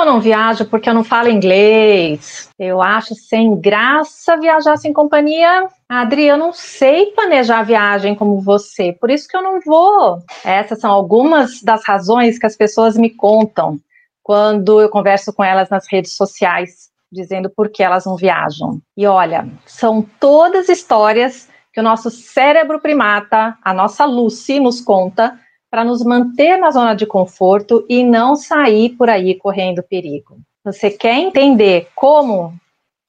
eu não viajo porque eu não falo inglês. Eu acho sem graça viajar sem companhia. Adri, eu não sei planejar a viagem como você, por isso que eu não vou. Essas são algumas das razões que as pessoas me contam quando eu converso com elas nas redes sociais, dizendo por que elas não viajam. E olha, são todas histórias que o nosso cérebro primata, a nossa Lucy, nos conta para nos manter na zona de conforto e não sair por aí correndo perigo. Você quer entender como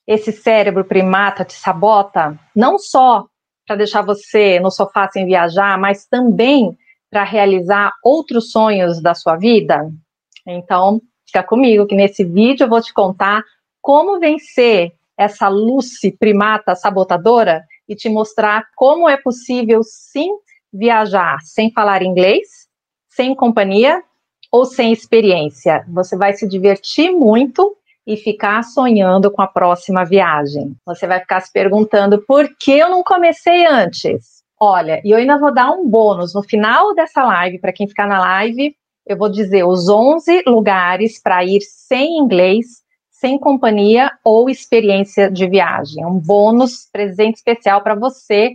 esse cérebro primata te sabota, não só para deixar você no sofá sem viajar, mas também para realizar outros sonhos da sua vida? Então, fica comigo que nesse vídeo eu vou te contar como vencer essa Lucy primata sabotadora e te mostrar como é possível sim viajar sem falar inglês, sem companhia ou sem experiência. Você vai se divertir muito e ficar sonhando com a próxima viagem. Você vai ficar se perguntando por que eu não comecei antes. Olha, e eu ainda vou dar um bônus no final dessa live, para quem ficar na live, eu vou dizer os 11 lugares para ir sem inglês, sem companhia ou experiência de viagem. Um bônus presente especial para você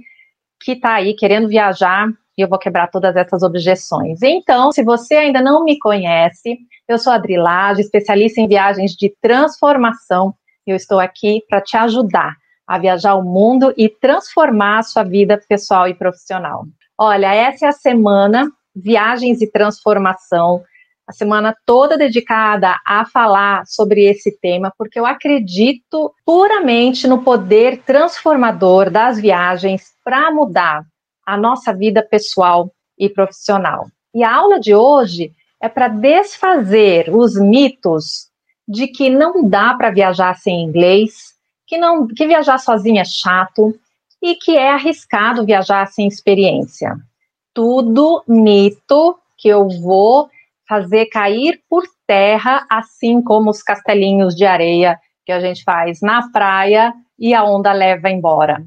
que está aí querendo viajar e eu vou quebrar todas essas objeções. Então, se você ainda não me conhece, eu sou a Adrilage, especialista em viagens de transformação, e eu estou aqui para te ajudar a viajar o mundo e transformar a sua vida pessoal e profissional. Olha, essa é a semana Viagens e Transformação, a semana toda dedicada a falar sobre esse tema, porque eu acredito puramente no poder transformador das viagens para mudar a nossa vida pessoal e profissional. E a aula de hoje é para desfazer os mitos de que não dá para viajar sem inglês, que não que viajar sozinho é chato e que é arriscado viajar sem experiência. Tudo mito que eu vou fazer cair por terra, assim como os castelinhos de areia que a gente faz na praia e a onda leva embora.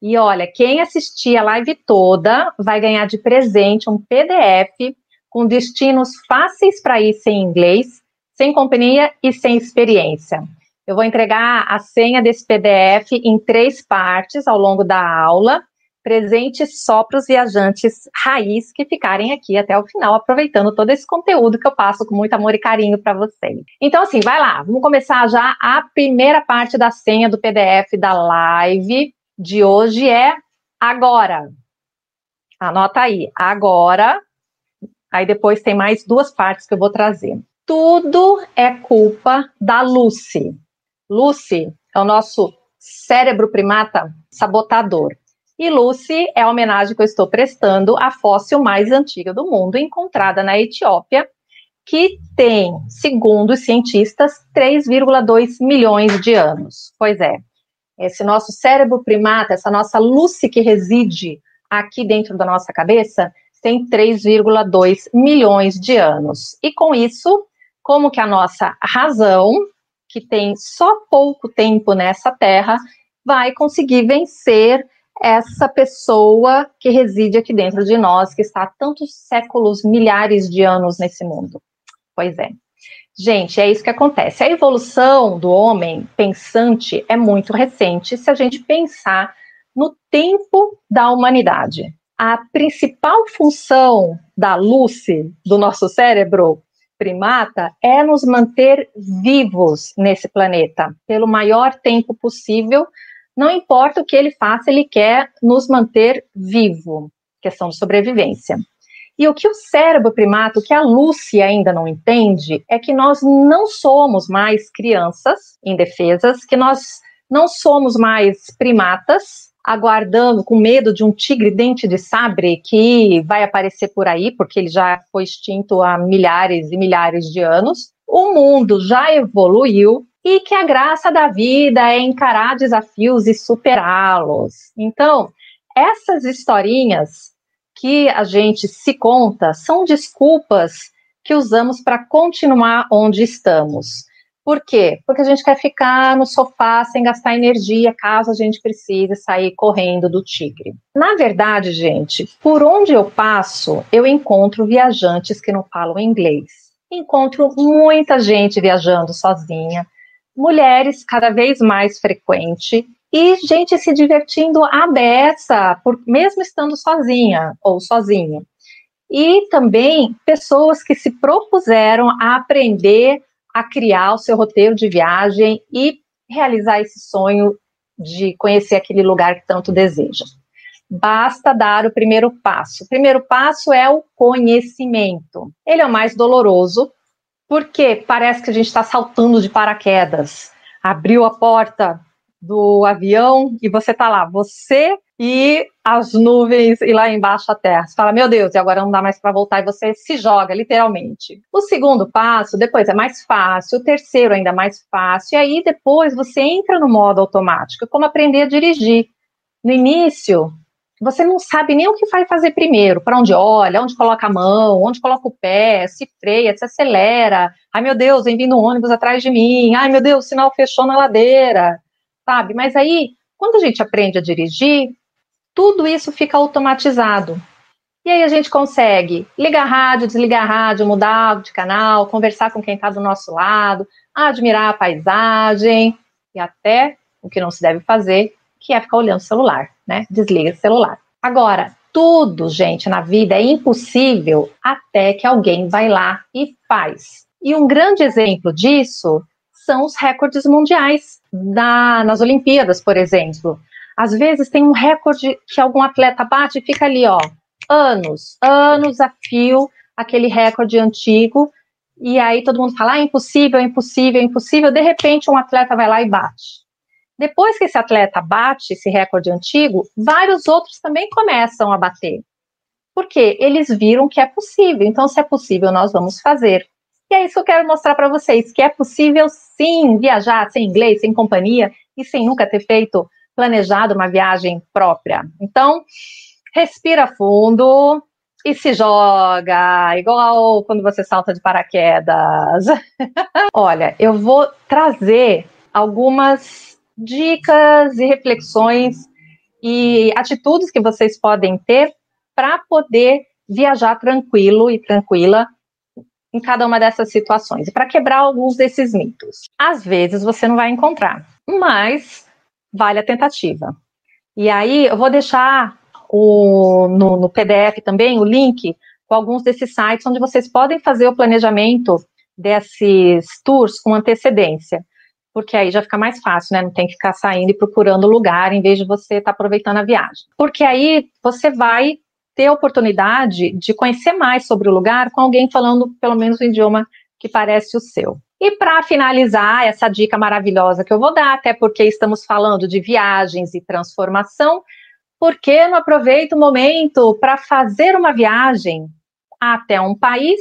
E olha, quem assistir a live toda vai ganhar de presente um PDF com destinos fáceis para ir sem inglês, sem companhia e sem experiência. Eu vou entregar a senha desse PDF em três partes ao longo da aula, presente só para os viajantes raiz que ficarem aqui até o final, aproveitando todo esse conteúdo que eu passo com muito amor e carinho para vocês. Então, assim, vai lá, vamos começar já a primeira parte da senha do PDF da live de hoje é agora. Anota aí, agora. Aí depois tem mais duas partes que eu vou trazer. Tudo é culpa da Lucy. Lucy é o nosso cérebro primata sabotador. E Lucy é a homenagem que eu estou prestando à fóssil mais antiga do mundo, encontrada na Etiópia, que tem, segundo os cientistas, 3,2 milhões de anos. Pois é, esse nosso cérebro primata, essa nossa Lucy que reside aqui dentro da nossa cabeça, tem 3,2 milhões de anos. E com isso, como que a nossa razão, que tem só pouco tempo nessa Terra, vai conseguir vencer essa pessoa que reside aqui dentro de nós, que está há tantos séculos, milhares de anos nesse mundo? Pois é. Gente, é isso que acontece. A evolução do homem pensante é muito recente se a gente pensar no tempo da humanidade. A principal função da luz do nosso cérebro primata é nos manter vivos nesse planeta pelo maior tempo possível. Não importa o que ele faça, ele quer nos manter vivo. Questão de sobrevivência. E o que o cérebro primato, que a Lucy ainda não entende, é que nós não somos mais crianças indefesas, que nós não somos mais primatas aguardando com medo de um tigre dente de sabre que vai aparecer por aí, porque ele já foi extinto há milhares e milhares de anos. O mundo já evoluiu e que a graça da vida é encarar desafios e superá-los. Então, essas historinhas que a gente se conta são desculpas que usamos para continuar onde estamos. Por quê? Porque a gente quer ficar no sofá sem gastar energia caso a gente precise sair correndo do tigre. Na verdade, gente, por onde eu passo, eu encontro viajantes que não falam inglês. encontro muita gente viajando sozinha, mulheres cada vez mais frequente e gente se divertindo à beça, por, mesmo estando sozinha ou sozinho. E também pessoas que se propuseram a aprender a criar o seu roteiro de viagem e realizar esse sonho de conhecer aquele lugar que tanto deseja. Basta dar o primeiro passo. O primeiro passo é o conhecimento. Ele é o mais doloroso, porque parece que a gente está saltando de paraquedas. Abriu a porta do avião e você está lá, você e as nuvens e lá embaixo a terra. Você fala, meu Deus, e agora não dá mais para voltar e você se joga, literalmente. O segundo passo, depois é mais fácil, o terceiro ainda mais fácil, e aí depois você entra no modo automático, como aprender a dirigir. No início, você não sabe nem o que vai fazer primeiro, para onde olha, onde coloca a mão, onde coloca o pé, se freia, se acelera. Ai meu Deus, vem vindo um ônibus atrás de mim. Ai meu Deus, o sinal fechou na ladeira, sabe? Mas aí, quando a gente aprende a dirigir, tudo isso fica automatizado. E aí a gente consegue ligar rádio, desligar rádio, mudar de canal, conversar com quem está do nosso lado, admirar a paisagem e até o que não se deve fazer, que é ficar olhando o celular, né? Desliga o celular. Agora, tudo, gente, na vida é impossível até que alguém vai lá e faz. E um grande exemplo disso são os recordes mundiais da, nas Olimpíadas, por exemplo. Às vezes tem um recorde que algum atleta bate e fica ali, ó, anos, anos a fio, aquele recorde antigo, e aí todo mundo fala, ah, impossível, impossível, impossível, de repente um atleta vai lá e bate. Depois que esse atleta bate esse recorde antigo, vários outros também começam a bater. Porque eles viram que é possível. Então, se é possível, nós vamos fazer. E é isso que eu quero mostrar para vocês, que é possível sim viajar sem inglês, sem companhia e sem nunca ter feito planejado uma viagem própria. Então, respira fundo e se joga, igual quando você salta de paraquedas. Olha, eu vou trazer algumas dicas e reflexões e atitudes que vocês podem ter para poder viajar tranquilo e tranquila em cada uma dessas situações e para quebrar alguns desses mitos. Às vezes você não vai encontrar, mas vale a tentativa. E aí eu vou deixar o, no, no PDF também o link com alguns desses sites onde vocês podem fazer o planejamento desses tours com antecedência, porque aí já fica mais fácil, né? Não tem que ficar saindo e procurando lugar em vez de você estar tá aproveitando a viagem. Porque aí você vai ter a oportunidade de conhecer mais sobre o lugar com alguém falando pelo menos o idioma que parece o seu. E para finalizar essa dica maravilhosa que eu vou dar, até porque estamos falando de viagens e transformação, por que não aproveita o momento para fazer uma viagem até um país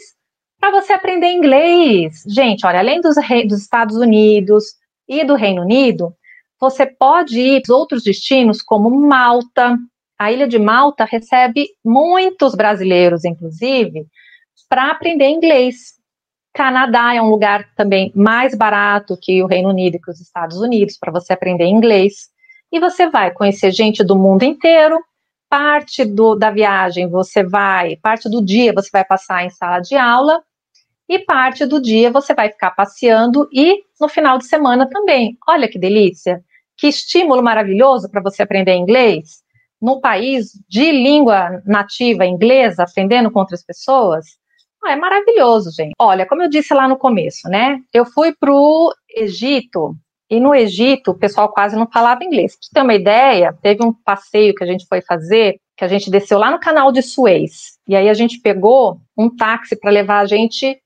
para você aprender inglês? Gente, olha, além dos, dos Estados Unidos e do Reino Unido, você pode ir para outros destinos como Malta. A ilha de Malta recebe muitos brasileiros, inclusive, para aprender inglês. Canadá é um lugar também mais barato que o Reino Unido e que os Estados Unidos para você aprender inglês. E você vai conhecer gente do mundo inteiro. Parte do, da viagem você vai, parte do dia você vai passar em sala de aula e parte do dia você vai ficar passeando e no final de semana também. Olha que delícia! Que estímulo maravilhoso para você aprender inglês num país de língua nativa inglesa, aprendendo com outras pessoas. Ah, é maravilhoso, gente. Olha, como eu disse lá no começo, né? Eu fui para o Egito e no Egito o pessoal quase não falava inglês. Para você ter uma ideia, teve um passeio que a gente foi fazer, que a gente desceu lá no canal de Suez. E aí a gente pegou um táxi para levar a gente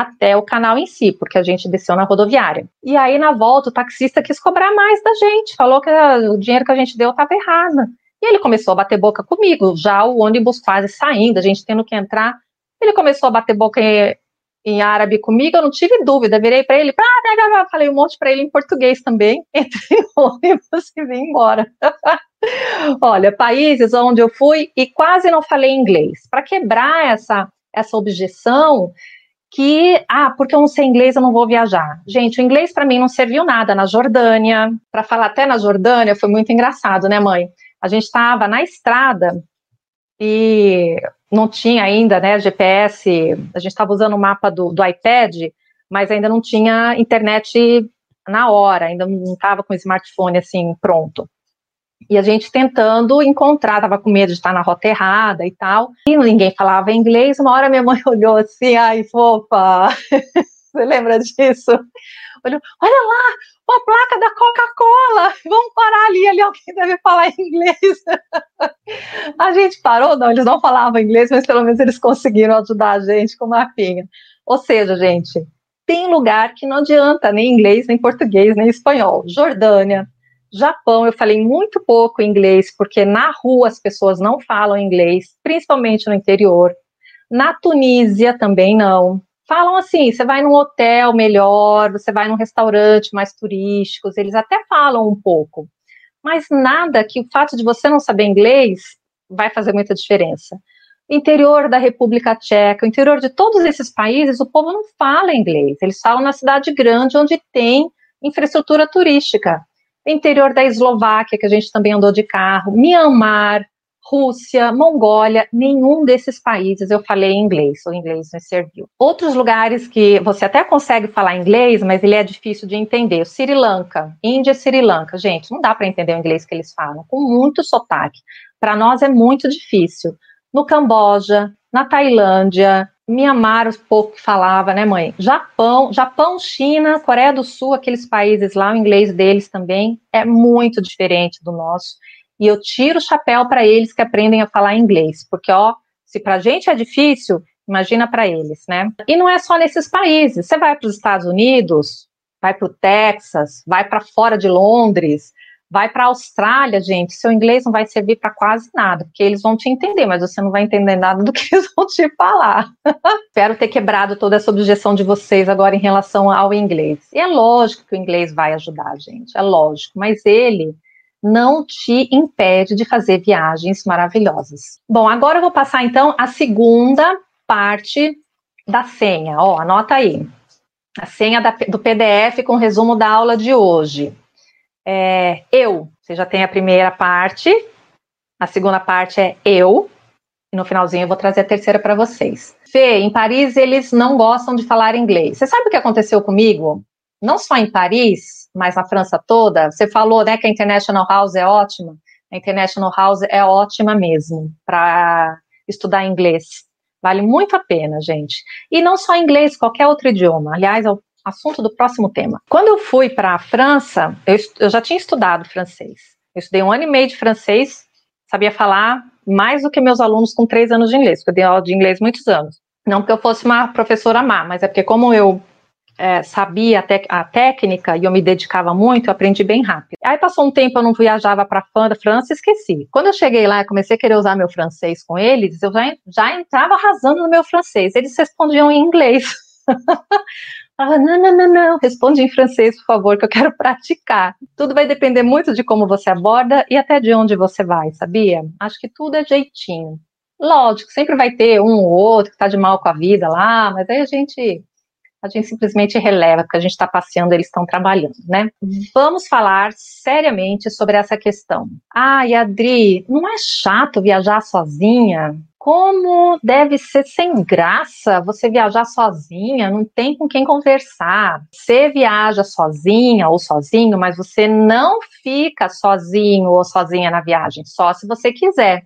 até o canal em si, porque a gente desceu na rodoviária. E aí na volta o taxista quis cobrar mais da gente, falou que o dinheiro que a gente deu estava errado. E ele começou a bater boca comigo, já o ônibus quase saindo, a gente tendo que entrar ele começou a bater boca em, em árabe comigo, eu não tive dúvida, virei para ele, ah, falei um monte para ele em português também, entrei no ônibus e vim embora. Olha, países onde eu fui e quase não falei inglês. Para quebrar essa, essa objeção que, ah, porque eu não sei inglês, eu não vou viajar. Gente, o inglês para mim não serviu nada na Jordânia. Para falar até na Jordânia foi muito engraçado, né, mãe? A gente estava na estrada e não tinha ainda, né, GPS, a gente estava usando o mapa do, do iPad, mas ainda não tinha internet na hora, ainda não estava com o smartphone assim pronto. E a gente tentando encontrar, tava com medo de estar na rota errada e tal. E ninguém falava inglês. Uma hora minha mãe olhou assim, ai, fofa, você lembra disso? Olhou, olha lá, uma placa da Coca-Cola, vamos parar ali, ali alguém deve falar inglês. a gente parou, não, eles não falavam inglês, mas pelo menos eles conseguiram ajudar a gente com o mapinha. Ou seja, gente, tem lugar que não adianta nem inglês, nem português, nem espanhol. Jordânia, Japão, eu falei muito pouco inglês, porque na rua as pessoas não falam inglês, principalmente no interior. Na Tunísia também não. Falam assim: você vai num hotel melhor, você vai num restaurante mais turísticos, eles até falam um pouco. Mas nada que o fato de você não saber inglês vai fazer muita diferença. Interior da República Tcheca, interior de todos esses países, o povo não fala inglês, eles falam na cidade grande onde tem infraestrutura turística interior da Eslováquia, que a gente também andou de carro, Myanmar, Rússia, Mongólia, nenhum desses países eu falei inglês, o inglês me serviu. Outros lugares que você até consegue falar inglês, mas ele é difícil de entender, o Sri Lanka, Índia e Sri Lanka, gente, não dá para entender o inglês que eles falam, com muito sotaque. Para nós é muito difícil. No Camboja, na Tailândia, Mianmar, os pouco que falava, né, mãe? Japão, Japão, China, Coreia do Sul, aqueles países lá, o inglês deles também é muito diferente do nosso. E eu tiro o chapéu para eles que aprendem a falar inglês, porque ó, se para a gente é difícil, imagina para eles, né? E não é só nesses países. Você vai para os Estados Unidos, vai para o Texas, vai para fora de Londres, Vai para a Austrália, gente, seu inglês não vai servir para quase nada, porque eles vão te entender, mas você não vai entender nada do que eles vão te falar. Espero ter quebrado toda essa objeção de vocês agora em relação ao inglês. E é lógico que o inglês vai ajudar, gente, é lógico, mas ele não te impede de fazer viagens maravilhosas. Bom, agora eu vou passar então a segunda parte da senha. Ó, anota aí. A senha da, do PDF com resumo da aula de hoje é eu. Você já tem a primeira parte, a segunda parte é eu, e no finalzinho eu vou trazer a terceira para vocês. Fê, em Paris eles não gostam de falar inglês. Você sabe o que aconteceu comigo? Não só em Paris, mas na França toda. Você falou, né, que a International House é ótima. A International House é ótima mesmo para estudar inglês. Vale muito a pena, gente. E não só inglês, qualquer outro idioma. Aliás, eu assunto do próximo tema. Quando eu fui para a França, eu, eu já tinha estudado francês. Eu estudei um ano e meio de francês, sabia falar mais do que meus alunos com três anos de inglês, porque eu dei aula de inglês muitos anos. Não porque eu fosse uma professora má, mas é porque como eu é, sabia a, a, técnica e eu me dedicava muito, eu aprendi bem rápido. Aí passou um tempo, eu não viajava para a França e esqueci. Quando eu cheguei lá e comecei a querer usar meu francês com eles, eu já, já entrava arrasando no meu francês. Eles respondiam em inglês. Não, não, não, não, responde em francês, por favor, que eu quero praticar. Tudo vai depender muito de como você aborda e até de onde você vai, sabia? Acho que tudo é jeitinho. Lógico, sempre vai ter um ou outro que tá de mal com a vida lá, mas aí a gente a gente simplesmente releva, porque a gente está passeando, eles estão trabalhando, né? Vamos falar seriamente sobre essa questão. Ai, Adri, não é chato viajar sozinha? Como deve ser sem graça você viajar sozinha, não tem com quem conversar. Você viaja sozinha ou sozinho, mas você não fica sozinho ou sozinha na viagem, só se você quiser.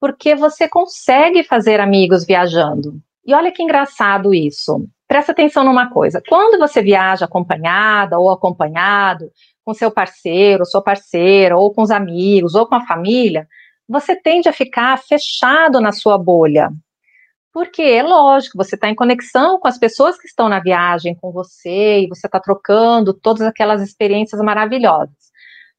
Porque você consegue fazer amigos viajando. E olha que engraçado isso. Presta atenção numa coisa. Quando você viaja acompanhada ou acompanhado, com seu parceiro, sua parceira, ou com os amigos, ou com a família, você tende a ficar fechado na sua bolha. Porque é lógico, você está em conexão com as pessoas que estão na viagem com você e você está trocando todas aquelas experiências maravilhosas.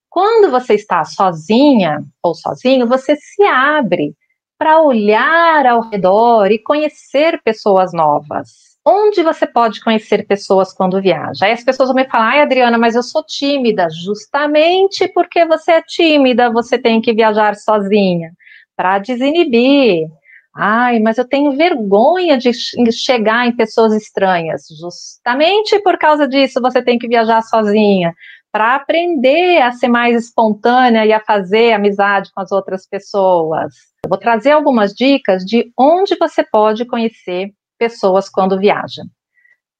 Quando você está sozinha ou sozinho, você se abre para olhar ao redor e conhecer pessoas novas. Onde você pode conhecer pessoas quando viaja? Aí as pessoas vão me falar, ai Adriana, mas eu sou tímida. Justamente porque você é tímida, você tem que viajar sozinha para desinibir. Ai, mas eu tenho vergonha de chegar em pessoas estranhas. Justamente por causa disso, você tem que viajar sozinha para aprender a ser mais espontânea e a fazer amizade com as outras pessoas. Eu vou trazer algumas dicas de onde você pode conhecer pessoas quando viaja.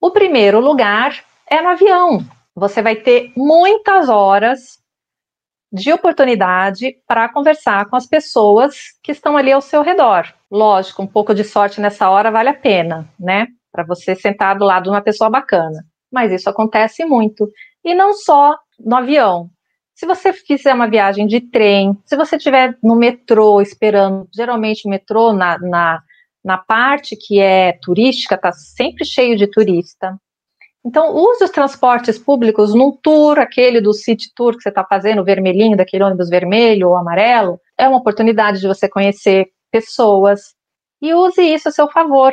O primeiro lugar é no avião. Você vai ter muitas horas de oportunidade para conversar com as pessoas que estão ali ao seu redor. Lógico, um pouco de sorte nessa hora vale a pena, né? Para você sentar do lado de uma pessoa bacana. Mas isso acontece muito. E não só no avião. Se você fizer uma viagem de trem, se você estiver no metrô esperando, geralmente o metrô na, na, na parte que é turística está sempre cheio de turista. Então, use os transportes públicos num tour, aquele do City Tour que você está fazendo, vermelhinho, daquele ônibus vermelho ou amarelo, é uma oportunidade de você conhecer pessoas e use isso a seu favor.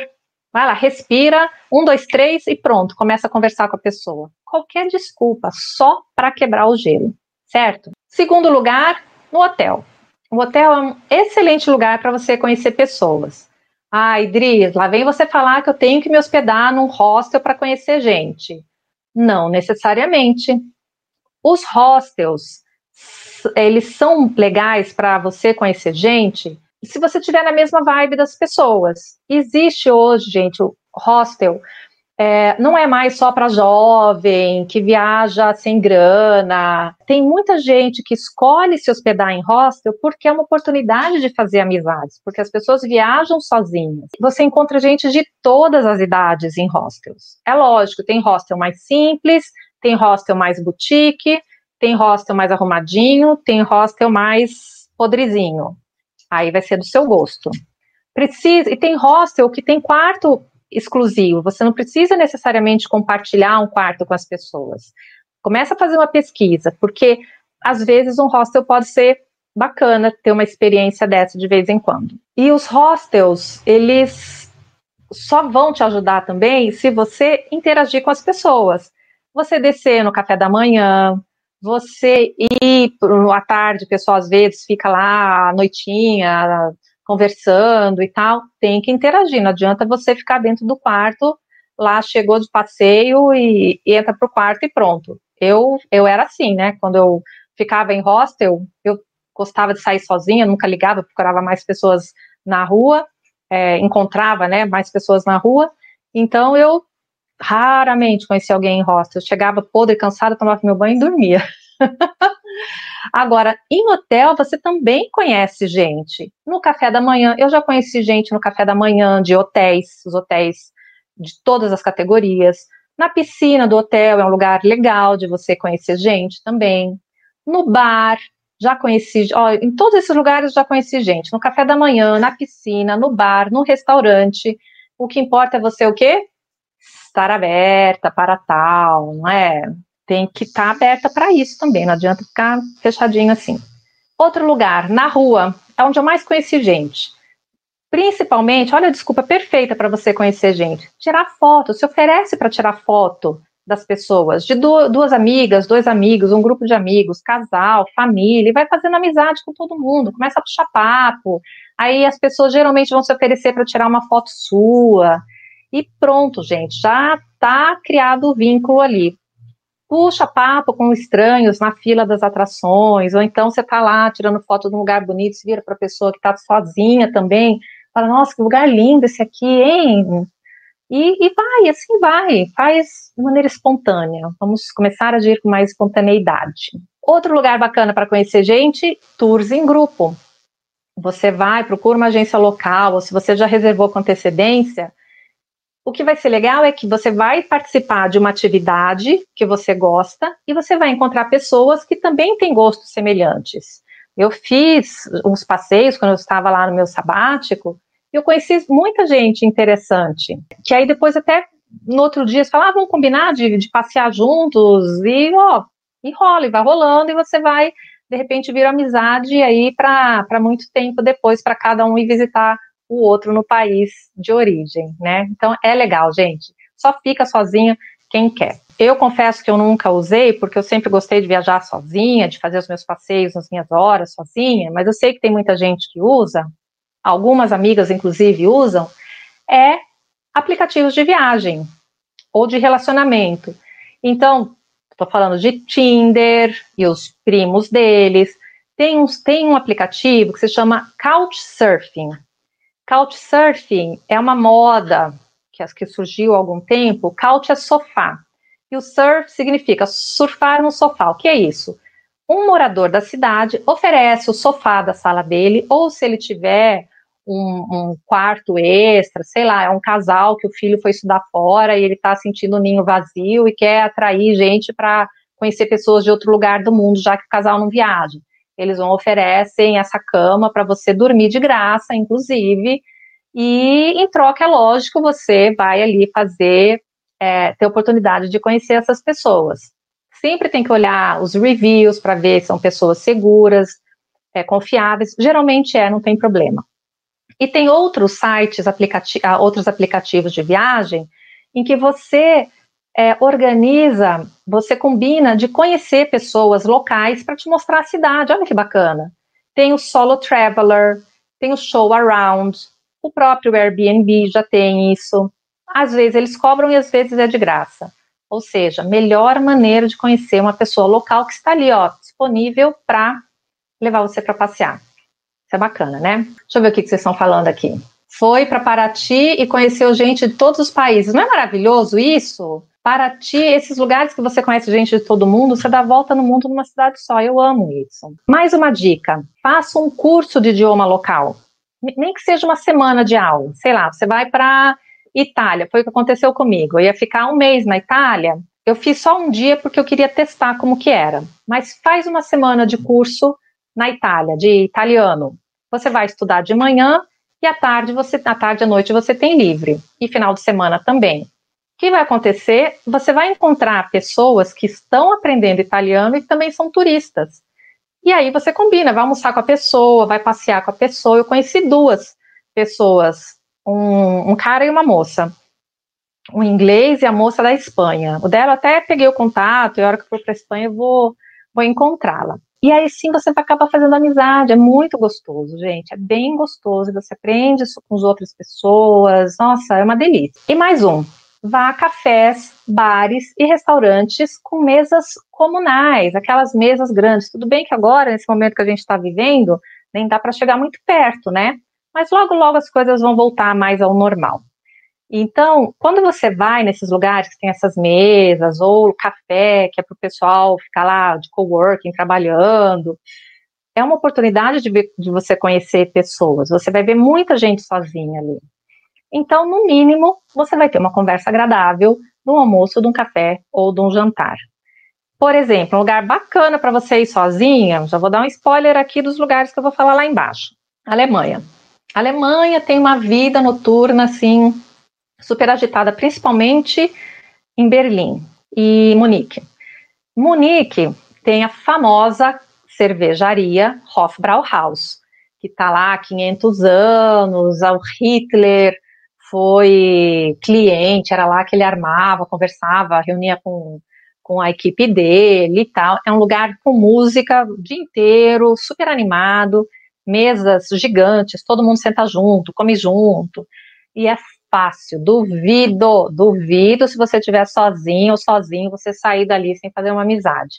Vai lá, respira, um, dois, três e pronto, começa a conversar com a pessoa. Qualquer desculpa, só para quebrar o gelo, certo? Segundo lugar, no hotel. O hotel é um excelente lugar para você conhecer pessoas. Ai, Dri, lá vem você falar que eu tenho que me hospedar num hostel para conhecer gente. Não necessariamente. Os hostels, eles são legais para você conhecer gente se você estiver na mesma vibe das pessoas. Existe hoje, gente, o hostel é, não é mais só para jovem que viaja sem grana. Tem muita gente que escolhe se hospedar em hostel porque é uma oportunidade de fazer amizades, porque as pessoas viajam sozinhas. Você encontra gente de todas as idades em hostels. É lógico, tem hostel mais simples, tem hostel mais boutique, tem hostel mais arrumadinho, tem hostel mais podrezinho. Aí vai ser do seu gosto. Precisa, e tem hostel que tem quarto exclusivo. Você não precisa necessariamente compartilhar um quarto com as pessoas. Começa a fazer uma pesquisa, porque às vezes um hostel pode ser bacana ter uma experiência dessa de vez em quando. E os hostels, eles só vão te ajudar também se você interagir com as pessoas. Você descer no café da manhã, você ir à tarde, o pessoal às vezes fica lá à noitinha, conversando e tal, tem que interagir. Não adianta você ficar dentro do quarto, lá chegou de passeio e, e entra pro quarto e pronto. Eu, eu era assim, né? Quando eu ficava em hostel, eu gostava de sair sozinha, nunca ligava, procurava mais pessoas na rua, é, encontrava, né, mais pessoas na rua. Então eu raramente conhecia alguém em hostel. Eu chegava podre, cansada, tomava meu banho e dormia. Agora, em hotel, você também conhece gente. No café da manhã, eu já conheci gente no café da manhã de hotéis, os hotéis de todas as categorias. Na piscina do hotel é um lugar legal de você conhecer gente também. No bar, já conheci, ó, em todos esses lugares já conheci gente. No café da manhã, na piscina, no bar, no restaurante. O que importa é você o quê? Estar aberta para tal, não é? Tem que estar tá aberta para isso também, não adianta ficar fechadinho assim. Outro lugar, na rua, é onde eu mais conheci gente. Principalmente, olha a desculpa perfeita para você conhecer gente. Tirar foto, se oferece para tirar foto das pessoas, de duas amigas, dois amigos, um grupo de amigos, casal, família, e vai fazendo amizade com todo mundo, começa a puxar papo. Aí as pessoas geralmente vão se oferecer para tirar uma foto sua. E pronto, gente, já está criado o vínculo ali puxa papo com estranhos na fila das atrações, ou então você está lá tirando foto de um lugar bonito, se vira para a pessoa que está sozinha também, fala, nossa, que lugar lindo esse aqui, hein? E, e, vai, assim vai, faz de maneira espontânea. Vamos começar a agir com mais espontaneidade. Outro lugar bacana para conhecer gente, tours em grupo. Você vai, procura uma agência local, ou se você já reservou com antecedência, o que vai ser legal é que você vai participar de uma atividade que você gosta e você vai encontrar pessoas que também têm gostos semelhantes. Eu fiz uns passeios quando eu estava lá no meu sabático, e eu conheci muita gente interessante, que aí depois até no outro dia você fala, ah, vamos combinar de, de passear juntos, e ó, e rola, e vai rolando, e você vai, de repente, vir amizade aí para muito tempo depois, para cada um ir visitar o outro no país de origem, né? Então é legal, gente. Só fica sozinha quem quer. Eu confesso que eu nunca usei, porque eu sempre gostei de viajar sozinha, de fazer os meus passeios nas minhas horas sozinha, mas eu sei que tem muita gente que usa, algumas amigas inclusive usam, é aplicativos de viagem ou de relacionamento. Então, estou falando de Tinder e os primos deles, tem, uns, tem um aplicativo que se chama Couchsurfing. Couchsurfing é uma moda que, que surgiu há algum tempo. Couch é sofá. E o surf significa surfar no sofá. O que é isso? Um morador da cidade oferece o sofá da sala dele, ou se ele tiver um, um, quarto extra, sei lá, é um casal que o filho foi estudar fora e ele está sentindo o um ninho vazio e quer atrair gente para conhecer pessoas de outro lugar do mundo, já que o casal não viaja. Eles vão oferecem essa cama para você dormir de graça, inclusive, e em troca, é lógico, você vai ali fazer, é, ter oportunidade de conhecer essas pessoas. Sempre tem que olhar os reviews para ver se são pessoas seguras, é, confiáveis. Geralmente é, não tem problema. E tem outros sites, aplicati outros aplicativos de viagem, em que você é, organiza, você combina de conhecer pessoas locais para te mostrar a cidade. Olha que bacana. Tem o Solo Traveler, tem o Show Around, o próprio Airbnb já tem isso. Às vezes eles cobram e às vezes é de graça. Ou seja, melhor maneira de conhecer uma pessoa local que está ali, ó, disponível para levar você para passear. Isso é bacana, né? Deixa eu ver o que, que vocês estão falando aqui. Foi para Paraty e conheceu gente de todos os países. Não é maravilhoso isso? Paraty, esses lugares que você conhece gente de todo mundo, você dá volta no mundo numa cidade só. Eu amo isso. Mais uma dica: faça um curso de idioma local. Nem que seja uma semana de aula. Sei lá, você vai para Itália. Foi o que aconteceu comigo. Eu ia ficar um mês na Itália. Eu fiz só um dia porque eu queria testar como que era. Mas faz uma semana de curso na Itália, de italiano. Você vai estudar de manhã e à tarde você, à tarde à noite você tem livre e final de semana também. Que vai acontecer? Você vai encontrar pessoas que estão aprendendo italiano e também são turistas. E aí você combina, vai almoçar com a pessoa, vai passear com a pessoa. Eu conheci duas pessoas, um, um cara e uma moça. Um inglês e a moça da Espanha. O dela até peguei o contato, e a hora que for para a Espanha eu vou, vou encontrá-la. E aí sim você acaba fazendo amizade, é muito gostoso, gente, é bem gostoso, você aprende isso com as outras pessoas, nossa, é uma delícia. E mais um, vá a cafés, bares e restaurantes com mesas comunais, aquelas mesas grandes. Tudo bem que agora, nesse momento que a gente está vivendo, nem dá para chegar muito perto, né? Mas logo, logo as coisas vão voltar mais ao normal. Então, quando você vai nesses lugares que tem essas mesas, ou café, que é para o pessoal ficar lá de coworking, trabalhando, é uma oportunidade de, de você conhecer pessoas. Você vai ver muita gente sozinha ali. Então, no mínimo, você vai ter uma conversa agradável no almoço, de um café ou de um jantar. Por exemplo, um lugar bacana para você ir sozinha, já vou dar um spoiler aqui dos lugares que eu vou falar lá embaixo. Alemanha. A Alemanha tem uma vida noturna assim super agitada, principalmente em Berlim e Munique. Munique tem a famosa cervejaria Hofbrauhaus, que está lá há 500 anos, o Hitler foi cliente, era lá que ele armava, conversava, reunia com, com a equipe dele e tal. É um lugar com música o dia inteiro, super animado, mesas gigantes, todo mundo senta junto, come junto, e é fácil. Duvido, duvido se você estiver sozinho ou sozinho, você sair dali sem fazer uma amizade.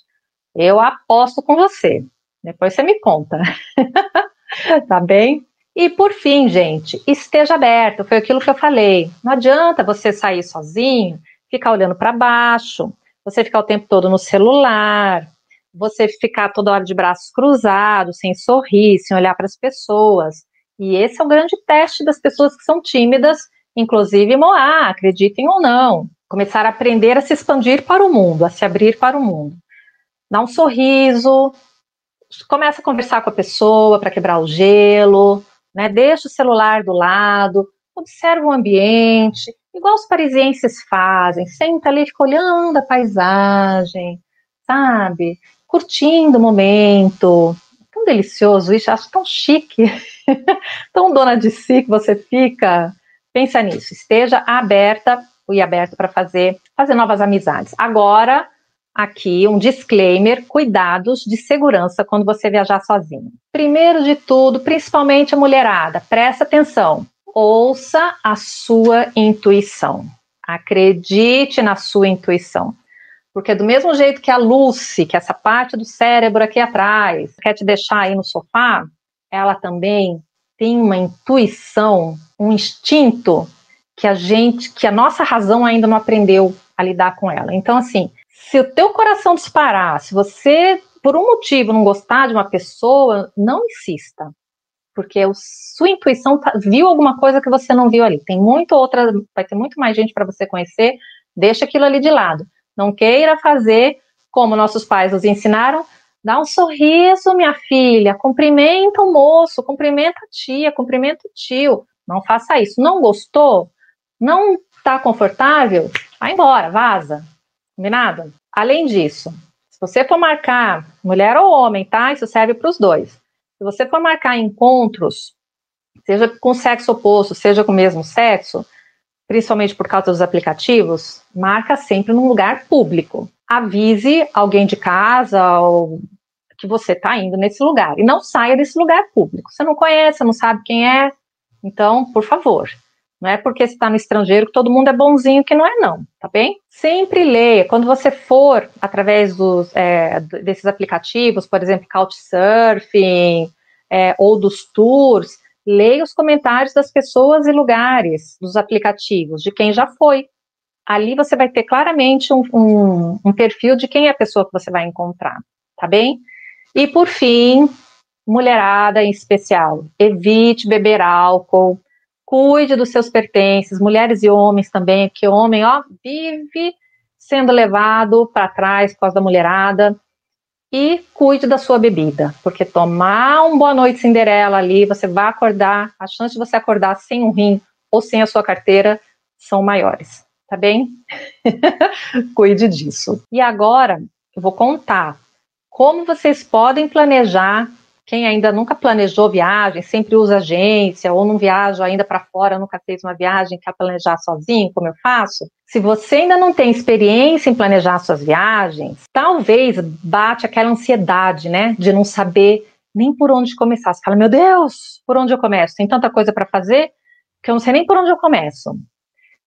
Eu aposto com você. Depois você me conta. tá bem? E por fim, gente, esteja aberto. Foi aquilo que eu falei. Não adianta você sair sozinho, ficar olhando para baixo, você ficar o tempo todo no celular, você ficar toda hora de braços cruzados, sem sorrir, sem olhar para as pessoas. E esse é o grande teste das pessoas que são tímidas inclusive Moá, acreditem ou não, começar a aprender a se expandir para o mundo, a se abrir para o mundo. Dá um sorriso, começa a conversar com a pessoa para quebrar o gelo, né? Deixa o celular do lado, observa o ambiente, igual os parisienses fazem, senta ali, fica olhando a paisagem, sabe? Curtindo o momento. Tão delicioso isso, acho tão chique, tão dona de si que você fica Pensa nisso, esteja aberta e aberto para fazer, fazer novas amizades. Agora, aqui um disclaimer: cuidados de segurança quando você viajar sozinho. Primeiro de tudo, principalmente a mulherada, presta atenção. Ouça a sua intuição. Acredite na sua intuição. Porque do mesmo jeito que a Lucy, que é essa parte do cérebro aqui atrás, quer te deixar aí no sofá, ela também tem uma intuição, um instinto que a gente, que a nossa razão ainda não aprendeu a lidar com ela. Então, assim, se o teu coração disparar, se você, por um motivo, não gostar de uma pessoa, não insista. Porque a sua intuição tá, viu alguma coisa que você não viu ali. Tem muito outra, vai ter muito mais gente para você conhecer, deixa aquilo ali de lado. Não queira fazer como nossos pais nos ensinaram, dá um sorriso, minha filha, cumprimenta o moço, cumprimenta a tia, cumprimenta o tio. Não faça isso. Não gostou? Não está confortável? Vai embora, vaza. Combinado? Além disso, se você for marcar, mulher ou homem, tá? Isso serve para os dois. Se você for marcar encontros, seja com sexo oposto, seja com o mesmo sexo, principalmente por causa dos aplicativos, marca sempre num lugar público. Avise alguém de casa ou que você está indo nesse lugar e não saia desse lugar público. Você não conhece, não sabe quem é, então, por favor, não é porque está no estrangeiro que todo mundo é bonzinho, que não é não, tá bem? Sempre leia. Quando você for através dos, é, desses aplicativos, por exemplo, Couchsurfing é, ou dos tours, leia os comentários das pessoas e lugares dos aplicativos, de quem já foi. Ali você vai ter claramente um, um, um perfil de quem é a pessoa que você vai encontrar, tá bem? E por fim, mulherada em especial, evite beber álcool, cuide dos seus pertences, mulheres e homens também, que homem, ó, vive sendo levado para trás por causa da mulherada. E cuide da sua bebida, porque tomar um boa noite Cinderela ali, você vai acordar, a chance de você acordar sem um rim ou sem a sua carteira são maiores, tá bem? cuide disso. E agora eu vou contar como vocês podem planejar quem ainda nunca planejou viagem, sempre usa agência ou não viaja ainda para fora, nunca fez uma viagem, quer planejar sozinho, como eu faço. Se você ainda não tem experiência em planejar suas viagens, talvez bate aquela ansiedade, né, de não saber nem por onde começar. Você fala, meu Deus, por onde eu começo? Tem tanta coisa para fazer que eu não sei nem por onde eu começo.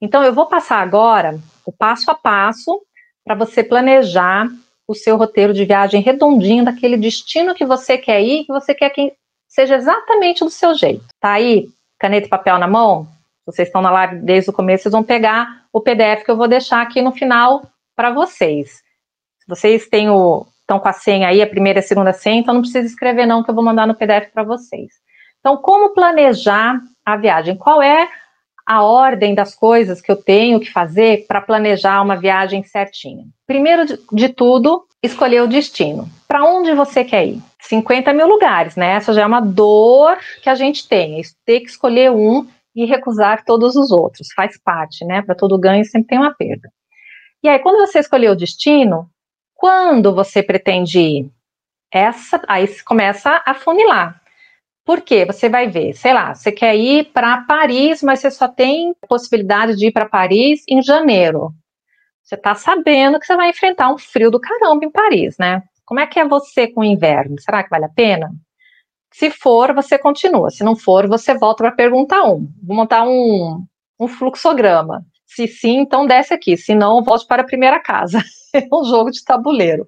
Então, eu vou passar agora o passo a passo para você planejar o seu roteiro de viagem redondinho daquele destino que você quer ir, que você quer que seja exatamente do seu jeito. Tá aí, caneta e papel na mão? Vocês estão na live desde o começo, vocês vão pegar o PDF que eu vou deixar aqui no final para vocês. Se vocês têm o, estão com a senha aí, a primeira e a segunda senha, então não precisa escrever não, que eu vou mandar no PDF para vocês. Então, como planejar a viagem? Qual é a ordem das coisas que eu tenho que fazer para planejar uma viagem certinha. Primeiro de, tudo, escolher o destino. Para onde você quer ir? 50 mil lugares, né? Essa já é uma dor que a gente tem. É ter que escolher um e recusar todos os outros. Faz parte, né? Para todo ganho sempre tem uma perda. E aí, quando você escolher o destino, quando você pretende ir? Essa, aí começa a funilar. Por quê? Você vai ver, sei lá, você quer ir para Paris, mas você só tem possibilidade de ir para Paris em janeiro. Você está sabendo que você vai enfrentar um frio do caramba em Paris, né? Como é que é você com o inverno? Será que vale a pena? Se for, você continua. Se não for, você volta para pergunta 1. Vou montar um, um fluxograma. Se sim, então desce aqui. Se não, volte para a primeira casa. É um jogo de tabuleiro.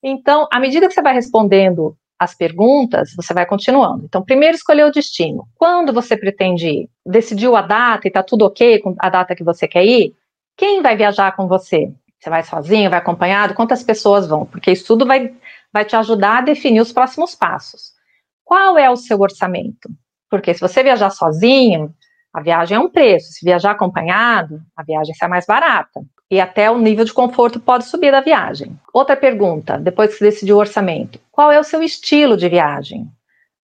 Então, à medida que você vai respondendo as perguntas, você vai continuando. Então, primeiro escolher o destino. Quando você pretende ir? Decidiu a data e está tudo ok com a data que você quer ir? Quem vai viajar com você? Você vai sozinho, vai acompanhado? Quantas pessoas vão? Porque isso tudo vai, vai te ajudar a definir os próximos passos. Qual é o seu orçamento? Porque se você viajar sozinho, a viagem é um preço. Se viajar acompanhado, a viagem sai mais barata e até o nível de conforto pode subir da viagem. Outra pergunta, depois que você decidiu o orçamento: qual é o seu estilo de viagem?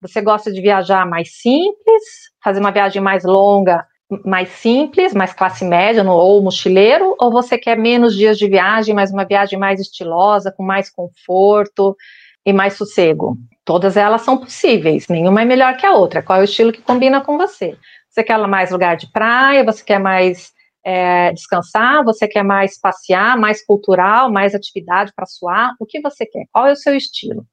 Você gosta de viajar mais simples, fazer uma viagem mais longa, mais simples, mais classe média ou mochileiro, ou você quer menos dias de viagem, mas uma viagem mais estilosa, com mais conforto e mais sossego? Todas elas são possíveis, nenhuma é melhor que a outra. Qual é o estilo que combina com você? Você quer mais lugar de praia, você quer mais é, descansar, você quer mais passear, mais cultural, mais atividade para suar, o que você quer? Qual é o seu estilo?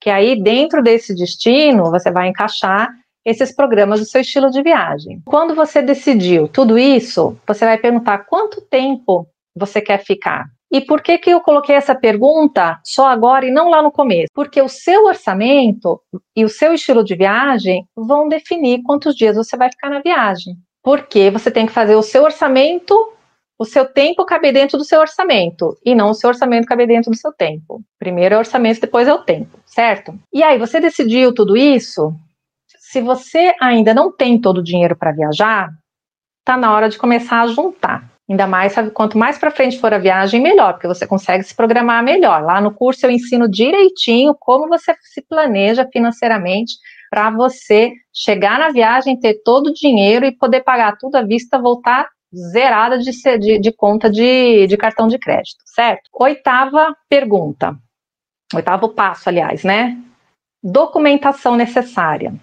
Que aí, dentro desse destino, você vai encaixar esses programas do seu estilo de viagem. Quando você decidiu tudo isso, você vai perguntar quanto tempo você quer ficar. E por que, que eu coloquei essa pergunta só agora e não lá no começo? Porque o seu orçamento e o seu estilo de viagem vão definir quantos dias você vai ficar na viagem. Porque você tem que fazer o seu orçamento, o seu tempo caber dentro do seu orçamento, e não o seu orçamento caber dentro do seu tempo. Primeiro é o orçamento, depois é o tempo, certo? E aí, você decidiu tudo isso? Se você ainda não tem todo o dinheiro para viajar, tá na hora de começar a juntar. Ainda mais, sabe, quanto mais para frente for a viagem, melhor, porque você consegue se programar melhor. Lá no curso eu ensino direitinho como você se planeja financeiramente para você chegar na viagem, ter todo o dinheiro e poder pagar tudo à vista, voltar zerada de, de, de conta de, de cartão de crédito, certo? Oitava pergunta, oitavo passo, aliás, né? Documentação necessária.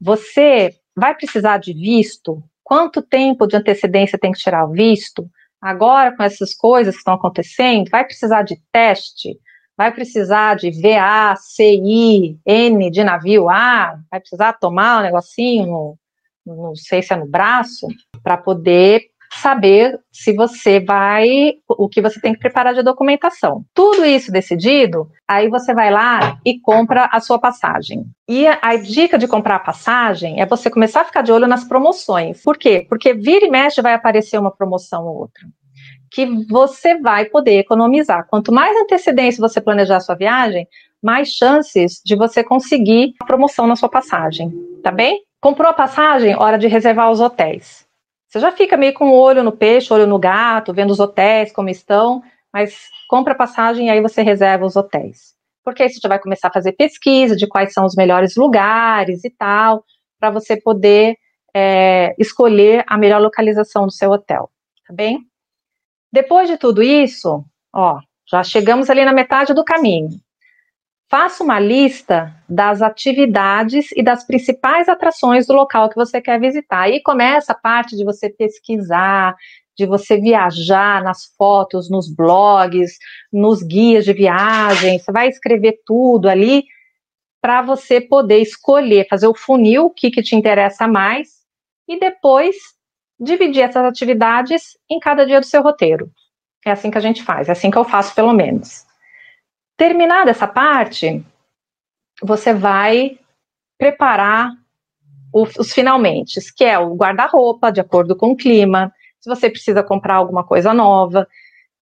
Você vai precisar de visto quanto tempo de antecedência tem que tirar o visto? Agora, com essas coisas que estão acontecendo, vai precisar de teste? Vai precisar de VA, CI, N de navio A? Vai precisar tomar um negocinho, no, não sei se é no braço, para poder saber se você vai, o que você tem que preparar de documentação. Tudo isso decidido, aí você vai lá e compra a sua passagem. E a, dica de comprar a passagem é você começar a ficar de olho nas promoções. Por quê? Porque vira e mexe vai aparecer uma promoção ou outra. Que você vai poder economizar. Quanto mais antecedência você planejar a sua viagem, mais chances de você conseguir a promoção na sua passagem. Tá bem? Comprou a passagem? Hora de reservar os hotéis. Você já fica meio com o olho no peixe, olho no gato, vendo os hotéis como estão, mas compra passagem e aí você reserva os hotéis. Porque aí você já vai começar a fazer pesquisa de quais são os melhores lugares e tal, para você poder é, escolher a melhor localização do seu hotel, tá bem? Depois de tudo isso, ó, já chegamos ali na metade do caminho. Faça uma lista das atividades e das principais atrações do local que você quer visitar. Aí começa a parte de você pesquisar, de você viajar nas fotos, nos blogs, nos guias de viagem. Você vai escrever tudo ali para você poder escolher, fazer o funil, o que, que te interessa mais, e depois dividir essas atividades em cada dia do seu roteiro. É assim que a gente faz, é assim que eu faço, pelo menos. Terminada essa parte, você vai preparar os, finalmente, que é o guarda-roupa, de acordo com o clima, se você precisa comprar alguma coisa nova,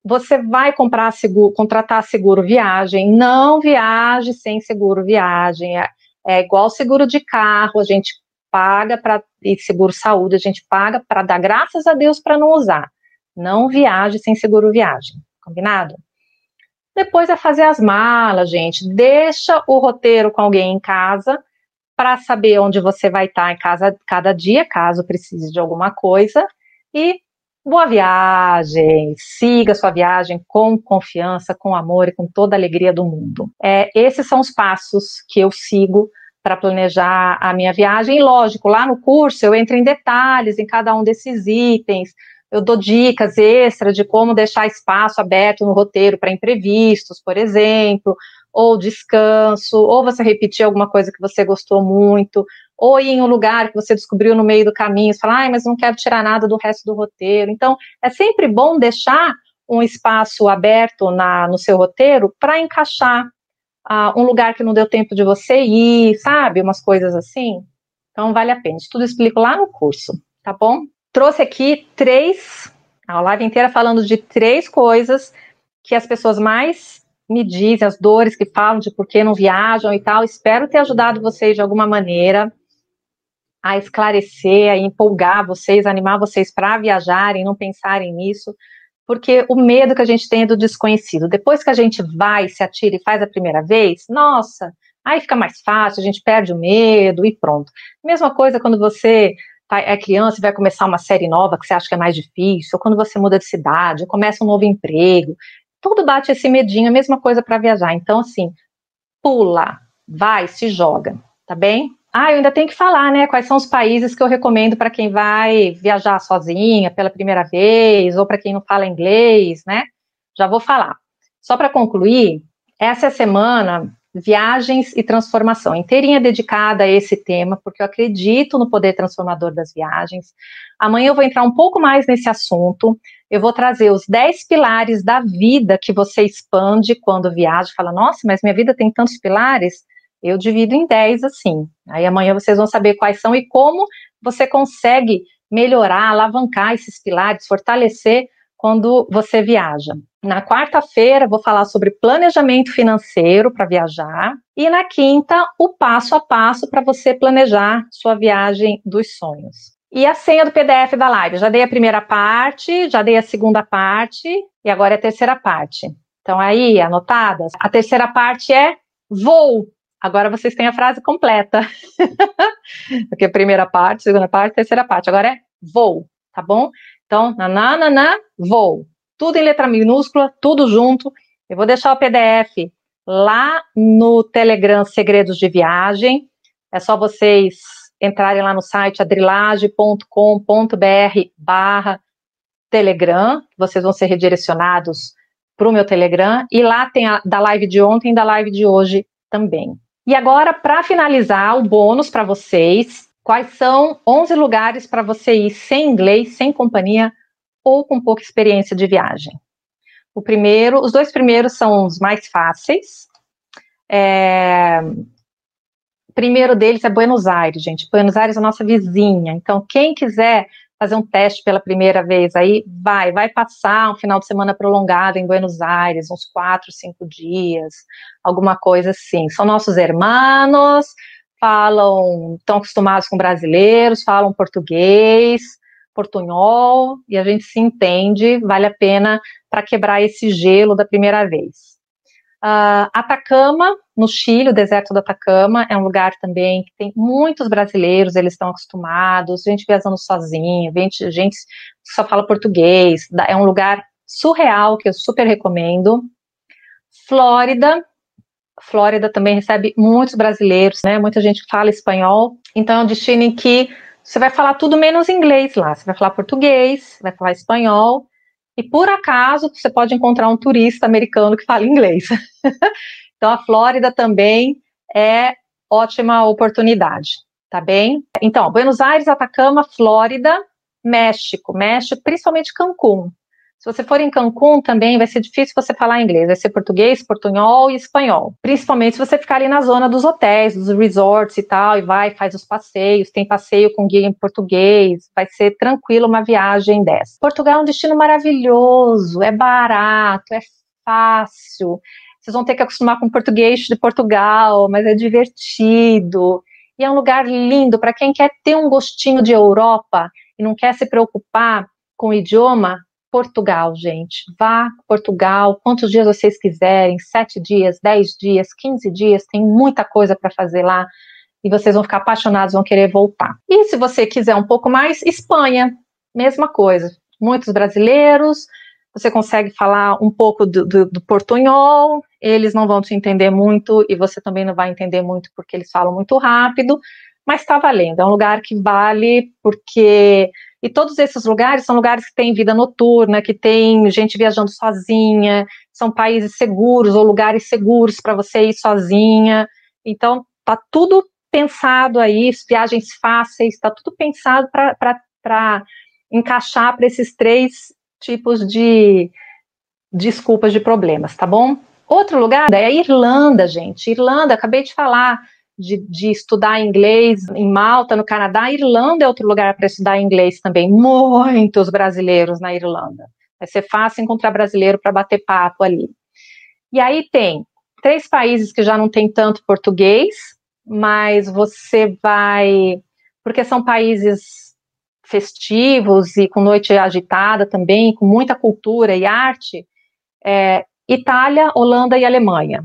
você vai comprar seguro, contratar seguro viagem, não viaje sem seguro viagem, é, é igual seguro de carro, a gente paga para e seguro saúde, a gente paga para dar graças a Deus para não usar. Não viaje sem seguro viagem, combinado? Depois é fazer as malas, gente. Deixa o roteiro com alguém em casa para saber onde você vai estar em casa cada dia, caso precise de alguma coisa. E boa viagem. Siga sua viagem com confiança, com amor e com toda a alegria do mundo. É, esses são os passos que eu sigo para planejar a minha viagem. E lógico, lá no curso eu entro em detalhes em cada um desses itens eu dou dicas extras de como deixar espaço aberto no roteiro para imprevistos, por exemplo, ou descanso, ou você repetir alguma coisa que você gostou muito, ou ir em um lugar que você descobriu no meio do caminho, e falar, ai, mas não quero tirar nada do resto do roteiro. Então, é sempre bom deixar um espaço aberto na, no seu roteiro para encaixar um lugar que não deu tempo de você ir, sabe? Umas coisas assim. Então, vale a pena. Isso tudo explico lá no curso, tá bom? trouxe aqui três, a live inteira falando de três coisas que as pessoas mais me dizem, as dores que falam de por que não viajam e tal. Espero ter ajudado vocês de alguma maneira a esclarecer, a empolgar vocês, a animar vocês para viajarem, não pensarem nisso, porque o medo que a gente tem é do desconhecido. Depois que a gente vai, se atira e faz a primeira vez, nossa, aí fica mais fácil, a gente perde o medo e pronto. Mesma coisa quando você tá, é criança e vai começar uma série nova que você acha que é mais difícil, ou quando você muda de cidade, ou começa um novo emprego, tudo bate esse medinho, a mesma coisa para viajar. Então, assim, pula, vai, se joga, tá bem? Ah, eu ainda tenho que falar, né? Quais são os países que eu recomendo para quem vai viajar sozinha pela primeira vez, ou para quem não fala inglês, né? Já vou falar. Só para concluir, essa semana Viagens e Transformação, inteirinha dedicada a esse tema, porque eu acredito no poder transformador das viagens. Amanhã eu vou entrar um pouco mais nesse assunto. eu vou trazer os 10 pilares da vida que você expande quando viaja. Fala, nossa, mas minha vida tem tantos pilares. Eu divido em 10 assim. Aí amanhã vocês vão saber quais são e como você consegue melhorar, alavancar esses pilares, fortalecer quando você viaja. Na quarta-feira, vou falar sobre planejamento financeiro para viajar. E na quinta, o passo a passo para você planejar sua viagem dos sonhos. E a senha do PDF da live? Já dei a primeira parte, já dei a segunda parte e agora é a terceira parte. Então, aí, anotadas? A terceira parte é vou. Agora vocês têm a frase completa. Porque a primeira parte, segunda parte, terceira parte. Agora é vou, tá bom? Então, nananana, vou. Tudo em letra minúscula, tudo junto. Eu vou deixar o PDF lá no Telegram Segredos de Viagem. É só vocês entrarem lá no site adrilage.com.br barra Telegram, vocês vão ser redirecionados para o meu Telegram, e lá tem a da live de ontem e da live de hoje também. E agora, para finalizar, o bônus para vocês, quais são 11 lugares para você ir sem inglês, sem companhia ou com pouca experiência de viagem. O primeiro, os dois primeiros são os mais fáceis. É, primeiro deles é Buenos Aires, gente. Buenos Aires é a nossa vizinha. Então, quem quiser fazer um teste pela primeira vez aí, vai, vai passar um final de semana prolongado em Buenos Aires, uns quatro, cinco dias, alguma coisa assim. São nossos irmãos, falam, estão acostumados com brasileiros, falam português, portunhol, e a gente se entende, vale a pena para quebrar esse gelo da primeira vez. Uh, Atacama, no Chile, o deserto do Atacama, é um lugar também que tem muitos brasileiros, eles estão acostumados, gente viajando sozinha, gente, gente só fala português, é um lugar surreal que eu super recomendo. Flórida, Flórida também recebe muitos brasileiros, né? Muita gente fala espanhol, então é um destino em que você vai falar tudo menos inglês lá, você vai falar português, vai falar espanhol, e por acaso você pode encontrar um turista americano que fala inglês. então a Flórida também é ótima oportunidade, tá bem? Então, Buenos Aires, Atacama, Flórida, México, México, principalmente Cancún. Se você for em Cancún também vai ser difícil você falar inglês, vai ser português, portunhol e espanhol. Principalmente se você ficar ali na zona dos hotéis, dos resorts e tal, e vai, faz os passeios, tem passeio com guia em português, vai ser tranquilo uma viagem dessa. Portugal é um destino maravilhoso, é barato, é fácil. Vocês vão ter que acostumar com o português de Portugal, mas é divertido. E é um lugar lindo para quem quer ter um gostinho de Europa e não quer se preocupar com o idioma, Portugal, gente. Vá Portugal, quantos dias vocês quiserem, sete dias, dez dias, quinze dias, tem muita coisa para fazer lá e vocês vão ficar apaixonados, vão querer voltar. E se você quiser um pouco mais, Espanha, mesma coisa. Muitos brasileiros, você consegue falar um pouco do, do, do portunhol, eles não vão te entender muito e você também não vai entender muito porque eles falam muito rápido, mas está valendo. É um lugar que vale porque e todos esses lugares são lugares que têm vida noturna, que tem gente viajando sozinha, são países seguros ou lugares seguros para você ir sozinha. Então, tá tudo pensado aí, viagens fáceis, está tudo pensado para encaixar para esses três tipos de desculpas de problemas, tá bom? Outro lugar é a Irlanda, gente. Irlanda, acabei de falar, de, de, estudar inglês em Malta, no Canadá. A Irlanda é outro lugar para estudar inglês também. Muitos brasileiros na Irlanda. Vai ser fácil encontrar brasileiro para bater papo ali. E aí tem três países que já não tem tanto português, mas você vai. Porque são países festivos e com noite agitada também, com muita cultura e arte. É, Itália, Holanda e Alemanha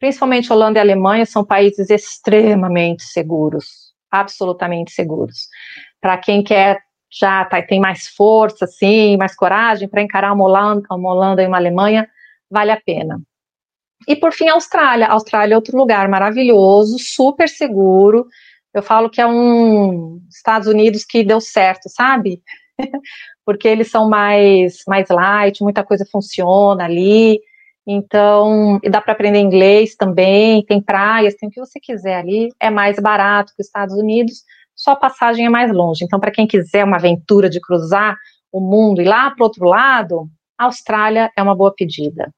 principalmente Holanda e Alemanha, são países extremamente seguros, absolutamente seguros. Para quem quer já tá, tem mais força, assim, mais coragem para encarar uma Holanda, uma Holanda e uma Alemanha, vale a pena. E por fim, a Austrália. A Austrália é outro lugar maravilhoso, super seguro. Eu falo que é um Estados Unidos que deu certo, sabe? Porque eles são mais, mais light, muita coisa funciona ali. Então, e dá para aprender inglês também, tem praias, tem o que você quiser ali, é mais barato que os Estados Unidos, só a passagem é mais longe. Então, para quem quiser uma aventura de cruzar o mundo e lá para o outro lado, a Austrália é uma boa pedida.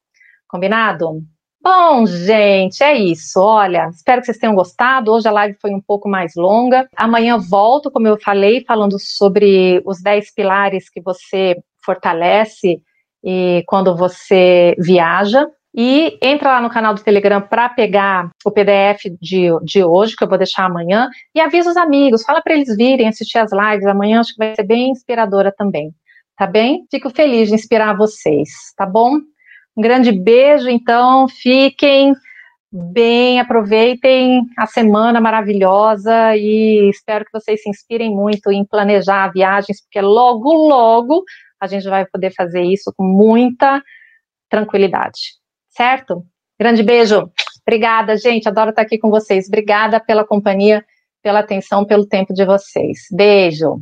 Combinado? Bom, gente, é isso. Olha, espero que vocês tenham gostado. Hoje a live foi um pouco mais longa. Amanhã volto, como eu falei, falando sobre os 10 pilares que você fortalece e quando você viaja. E entra lá no canal do Telegram para pegar o PDF de, de hoje, que eu vou deixar amanhã, e avisa os amigos, fala para eles virem assistir as lives amanhã, acho que vai ser bem inspiradora também. Tá bem? Fico feliz de inspirar vocês, tá bom? Um grande beijo, então, fiquem bem, aproveitem a semana maravilhosa e espero que vocês se inspirem muito em planejar viagens, porque logo, logo a gente vai poder fazer isso com muita tranquilidade, certo? Grande beijo. Obrigada, gente. Adoro estar aqui com vocês. Obrigada pela companhia, pela atenção, pelo tempo de vocês. Beijo.